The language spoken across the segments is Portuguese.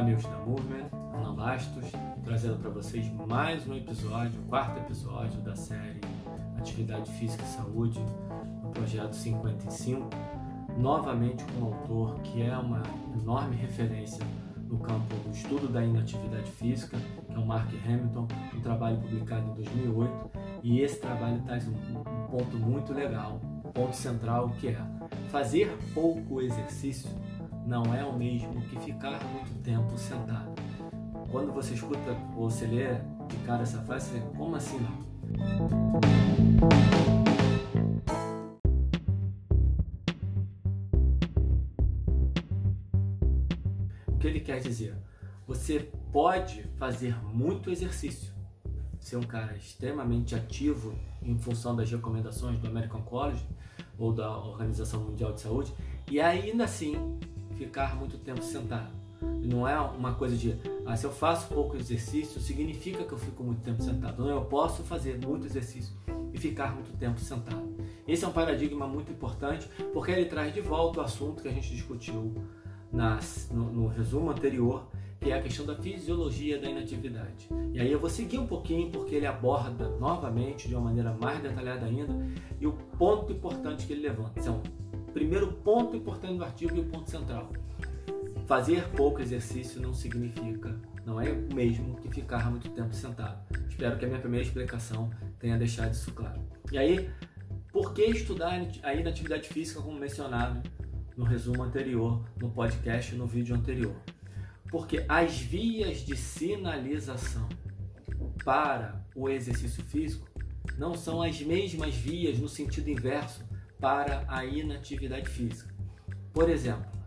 Olá, amigos da Movement, Ana Bastos, trazendo para vocês mais um episódio, o quarto episódio da série Atividade Física e Saúde, no projeto 55, novamente com um autor que é uma enorme referência no campo do estudo da inatividade física, que é o Mark Hamilton, um trabalho publicado em 2008, e esse trabalho traz um, um ponto muito legal, um ponto central que é fazer pouco exercício não é o mesmo que ficar muito tempo sentado. Quando você escuta ou você lê de cara essa frase, você como assim não? O que ele quer dizer? Você pode fazer muito exercício, ser um cara extremamente ativo em função das recomendações do American College ou da Organização Mundial de Saúde e ainda assim ficar muito tempo sentado. Não é uma coisa de, ah, se eu faço pouco exercício, significa que eu fico muito tempo sentado. Não, eu posso fazer muito exercício e ficar muito tempo sentado. Esse é um paradigma muito importante porque ele traz de volta o assunto que a gente discutiu nas, no, no resumo anterior, que é a questão da fisiologia da inatividade. E aí eu vou seguir um pouquinho porque ele aborda novamente de uma maneira mais detalhada ainda e o ponto importante que ele levanta. São primeiro ponto importante do artigo e o ponto central. Fazer pouco exercício não significa, não é o mesmo que ficar muito tempo sentado. Espero que a minha primeira explicação tenha deixado isso claro. E aí, por que estudar a inatividade física como mencionado no resumo anterior, no podcast, no vídeo anterior? Porque as vias de sinalização para o exercício físico não são as mesmas vias no sentido inverso para a inatividade física. Por exemplo,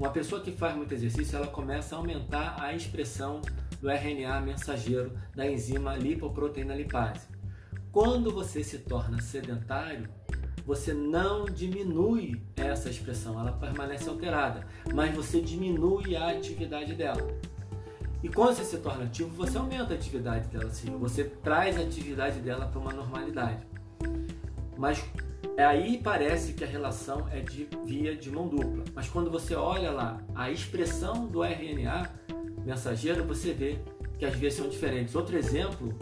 uma pessoa que faz muito exercício, ela começa a aumentar a expressão do RNA mensageiro da enzima lipoproteína lipase. Quando você se torna sedentário, você não diminui essa expressão, ela permanece alterada, mas você diminui a atividade dela. E quando você se torna ativo, você aumenta a atividade dela, sim, você traz a atividade dela para uma normalidade. Mas aí parece que a relação é de via de mão dupla, mas quando você olha lá a expressão do RNA mensageiro, você vê que as vias são diferentes. Outro exemplo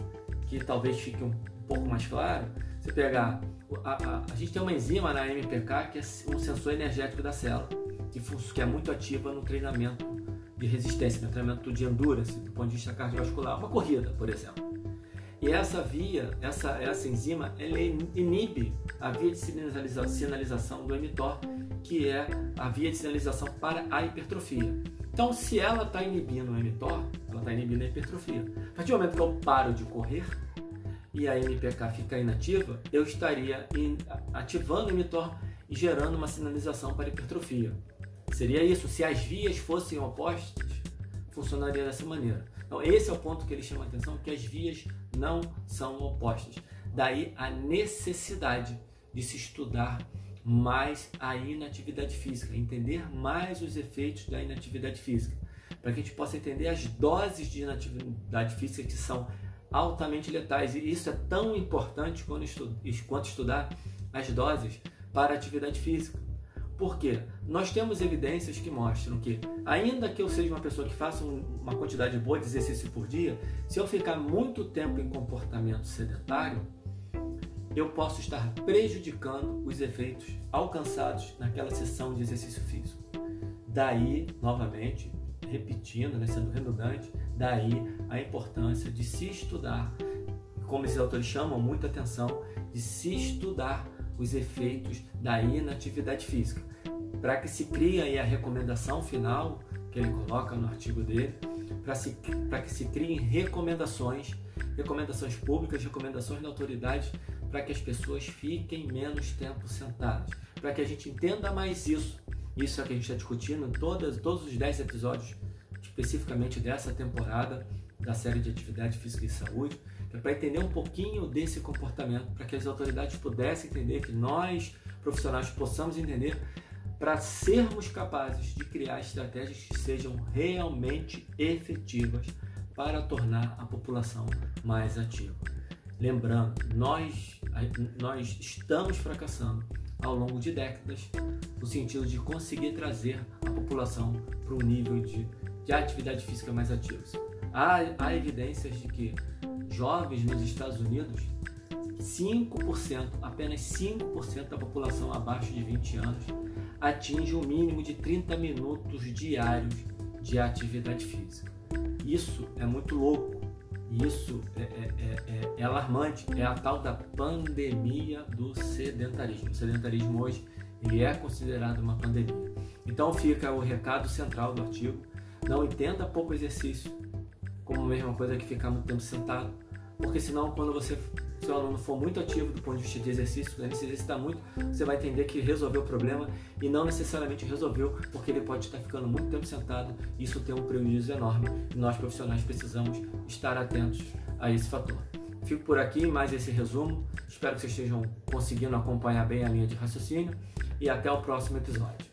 que talvez fique um pouco mais claro, você pegar a, a, a gente tem uma enzima na MPK que é um sensor energético da célula, que, que é muito ativa no treinamento de resistência, no treinamento de endurance, do ponto de vista cardiovascular, uma corrida, por exemplo. E essa via, essa, essa enzima, ela inibe a via de sinalização do mTOR, que é a via de sinalização para a hipertrofia. Então, se ela está inibindo o mTOR, ela está inibindo a hipertrofia. A partir do momento que eu paro de correr e a MPK fica inativa, eu estaria ativando o mTOR e gerando uma sinalização para hipertrofia. Seria isso. Se as vias fossem opostas, funcionaria dessa maneira. Então, esse é o ponto que ele chama a atenção, que as vias não são opostas. Daí a necessidade de se estudar mais a inatividade física, entender mais os efeitos da inatividade física, para que a gente possa entender as doses de inatividade física que são altamente letais. E isso é tão importante quanto estudar as doses para a atividade física. Porque nós temos evidências que mostram que, ainda que eu seja uma pessoa que faça uma quantidade boa de exercício por dia, se eu ficar muito tempo em comportamento sedentário, eu posso estar prejudicando os efeitos alcançados naquela sessão de exercício físico. Daí, novamente, repetindo, né, sendo redundante, daí a importância de se estudar, como esses autores chamam muita atenção, de se estudar os efeitos da inatividade física, para que se crie aí a recomendação final que ele coloca no artigo dele, para que se criem recomendações, recomendações públicas, recomendações da autoridade, para que as pessoas fiquem menos tempo sentadas, para que a gente entenda mais isso. Isso é o que a gente está discutindo em todas, todos os 10 episódios, especificamente dessa temporada da série de atividade física e saúde para entender um pouquinho desse comportamento, para que as autoridades pudessem entender, que nós, profissionais, possamos entender, para sermos capazes de criar estratégias que sejam realmente efetivas para tornar a população mais ativa. Lembrando, nós, nós estamos fracassando ao longo de décadas no sentido de conseguir trazer a população para um nível de, de atividade física mais ativos. Há, há evidências de que jovens nos Estados Unidos, 5%, apenas 5% da população abaixo de 20 anos atinge o um mínimo de 30 minutos diários de atividade física. Isso é muito louco, isso é, é, é, é, alarmante, é a tal da pandemia do sedentarismo. O sedentarismo hoje ele é considerado uma pandemia. Então fica o recado central do artigo, não entenda pouco exercício como a mesma coisa que ficar muito tempo sentado, porque senão quando você seu aluno for muito ativo do ponto de vista de exercício, ele se exercitar muito, você vai entender que resolveu o problema e não necessariamente resolveu, porque ele pode estar ficando muito tempo sentado e isso tem um prejuízo enorme. E nós profissionais precisamos estar atentos a esse fator. Fico por aqui, mais esse resumo. Espero que vocês estejam conseguindo acompanhar bem a linha de raciocínio e até o próximo episódio.